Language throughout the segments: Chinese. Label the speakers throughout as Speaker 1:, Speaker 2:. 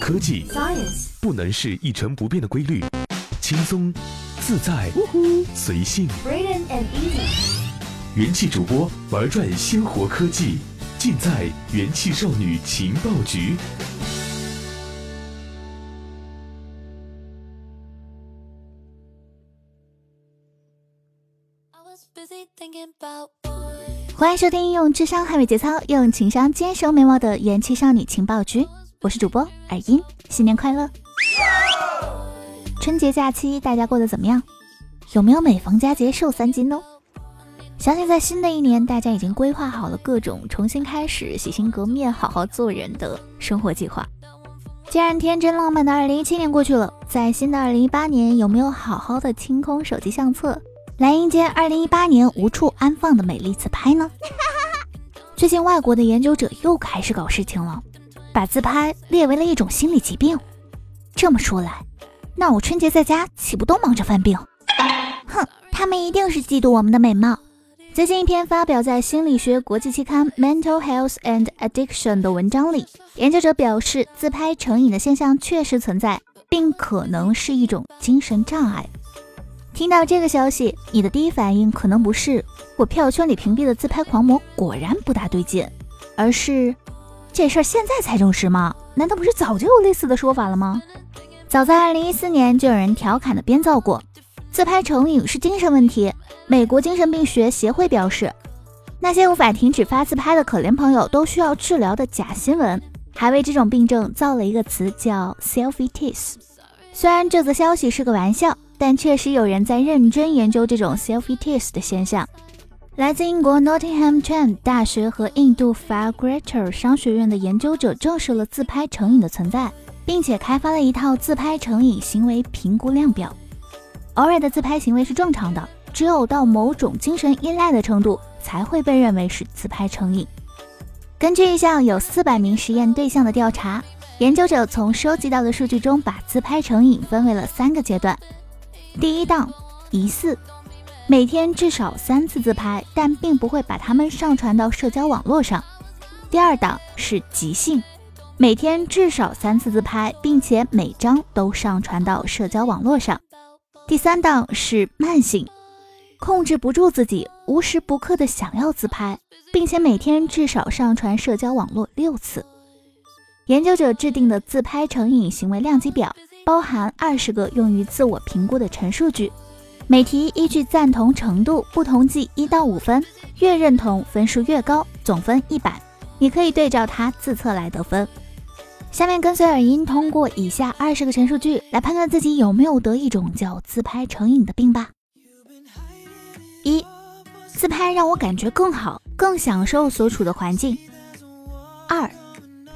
Speaker 1: 科技
Speaker 2: Science
Speaker 1: 不能是一成不变的规律，轻松、自在、随性。
Speaker 2: Brilliant and easy
Speaker 1: 元气主播玩转鲜活科技，尽在元气少女情报局。
Speaker 3: 欢迎收听用智商捍卫节操，用情商坚守美貌的元气少女情报局，我是主播尔音，新年快乐！春节假期大家过得怎么样？有没有每逢佳节瘦三斤呢？相信在新的一年，大家已经规划好了各种重新开始、洗心革面、好好做人的生活计划。既然天真浪漫的2017年过去了，在新的2018年，有没有好好的清空手机相册，来迎接2018年无处安放的美丽自拍呢？最近外国的研究者又开始搞事情了，把自拍列为了一种心理疾病。这么说来，那我春节在家岂不都忙着犯病？哼，他们一定是嫉妒我们的美貌。最近一篇发表在心理学国际期刊《Mental Health and Addiction》的文章里，研究者表示，自拍成瘾的现象确实存在，并可能是一种精神障碍。听到这个消息，你的第一反应可能不是“我票圈里屏蔽的自拍狂魔果然不大对劲”，而是这事儿现在才证实吗？难道不是早就有类似的说法了吗？早在2014年就有人调侃的编造过，自拍成瘾是精神问题。美国精神病学协会表示，那些无法停止发自拍的可怜朋友都需要治疗的假新闻，还为这种病症造了一个词叫 “selfie tease”。虽然这则消息是个玩笑，但确实有人在认真研究这种 selfie tease 的现象。来自英国 Nottingham Trent 大学和印度 Far Greater 商学院的研究者证实了自拍成瘾的存在，并且开发了一套自拍成瘾行为评估量表。偶尔的自拍行为是正常的，只有到某种精神依赖的程度，才会被认为是自拍成瘾。根据一项有四百名实验对象的调查，研究者从收集到的数据中，把自拍成瘾分为了三个阶段。第一档，疑似，每天至少三次自拍，但并不会把它们上传到社交网络上。第二档是急性，每天至少三次自拍，并且每张都上传到社交网络上。第三档是慢性，控制不住自己，无时不刻的想要自拍，并且每天至少上传社交网络六次。研究者制定的自拍成瘾行为量级表包含二十个用于自我评估的陈述句，每题依据赞同程度不同计一到五分，越认同分数越高，总分一百。你可以对照它自测来得分。下面跟随耳音，通过以下二十个陈述句来判断自己有没有得一种叫自拍成瘾的病吧。一，自拍让我感觉更好，更享受所处的环境。二，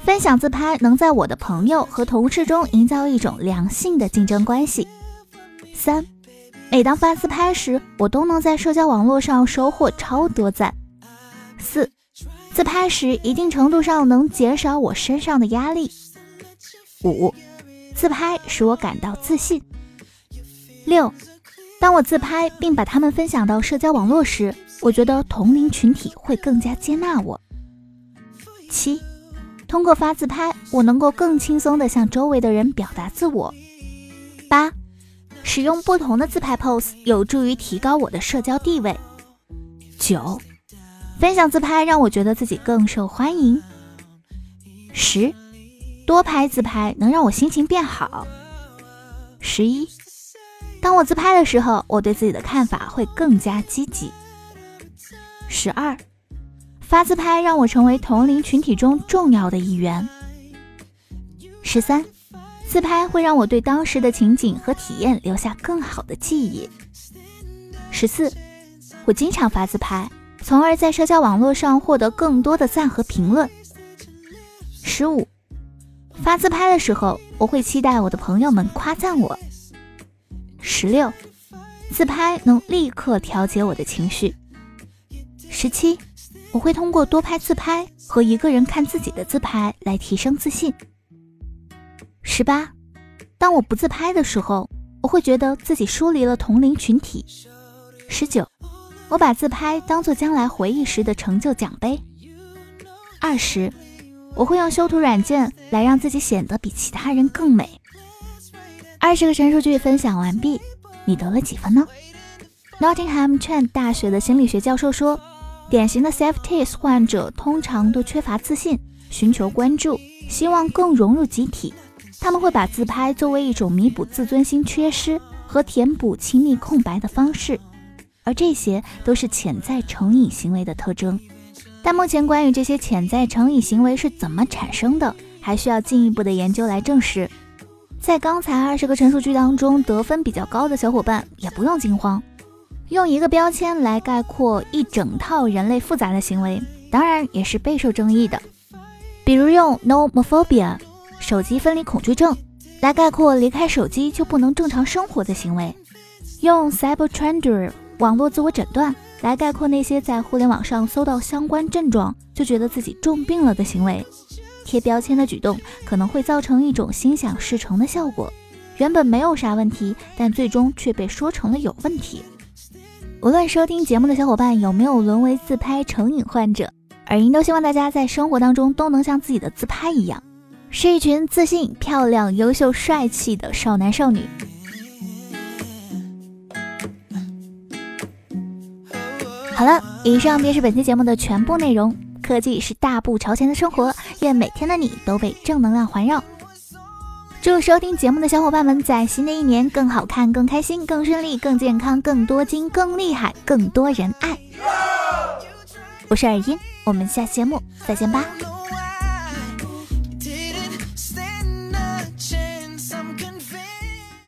Speaker 3: 分享自拍能在我的朋友和同事中营造一种良性的竞争关系。三，每当发自拍时，我都能在社交网络上收获超多赞。四，自拍时一定程度上能减少我身上的压力。五，自拍使我感到自信。六，当我自拍并把它们分享到社交网络时，我觉得同龄群体会更加接纳我。七，通过发自拍，我能够更轻松地向周围的人表达自我。八，使用不同的自拍 pose 有助于提高我的社交地位。九，分享自拍让我觉得自己更受欢迎。十，多拍自拍能让我心情变好。十一，当我自拍的时候，我对自己的看法会更加积极。十二，发自拍让我成为同龄群体中重要的一员。十三，自拍会让我对当时的情景和体验留下更好的记忆。十四，我经常发自拍，从而在社交网络上获得更多的赞和评论。十五，发自拍的时候，我会期待我的朋友们夸赞我。十六，自拍能立刻调节我的情绪。十七，我会通过多拍自拍和一个人看自己的自拍来提升自信。十八，当我不自拍的时候，我会觉得自己疏离了同龄群体。十九，我把自拍当做将来回忆时的成就奖杯。二十，我会用修图软件来让自己显得比其他人更美。二十个陈述句分享完毕，你得了几分呢？Nottingham Trent 大学的心理学教授说，典型的 self-tease 患者通常都缺乏自信，寻求关注，希望更融入集体。他们会把自拍作为一种弥补自尊心缺失和填补亲密空白的方式，而这些都是潜在成瘾行为的特征。但目前关于这些潜在成瘾行为是怎么产生的，还需要进一步的研究来证实。在刚才二十个陈述句当中，得分比较高的小伙伴也不用惊慌。用一个标签来概括一整套人类复杂的行为，当然也是备受争议的。比如用 nomophobia。手机分离恐惧症来概括离开手机就不能正常生活的行为，用 cyber trender 网络自我诊断来概括那些在互联网上搜到相关症状就觉得自己重病了的行为。贴标签的举动可能会造成一种心想事成的效果，原本没有啥问题，但最终却被说成了有问题。无论收听节目的小伙伴有没有沦为自拍成瘾患者，耳音都希望大家在生活当中都能像自己的自拍一样。是一群自信、漂亮、优秀、帅气的少男少女。好了，以上便是本期节目的全部内容。科技是大步朝前的生活，愿每天的你都被正能量环绕。祝收听节目的小伙伴们在新的一年更好看、更开心、更顺利、更健康、更多金、更厉害、更多人爱。我是耳音，我们下期节目再见吧。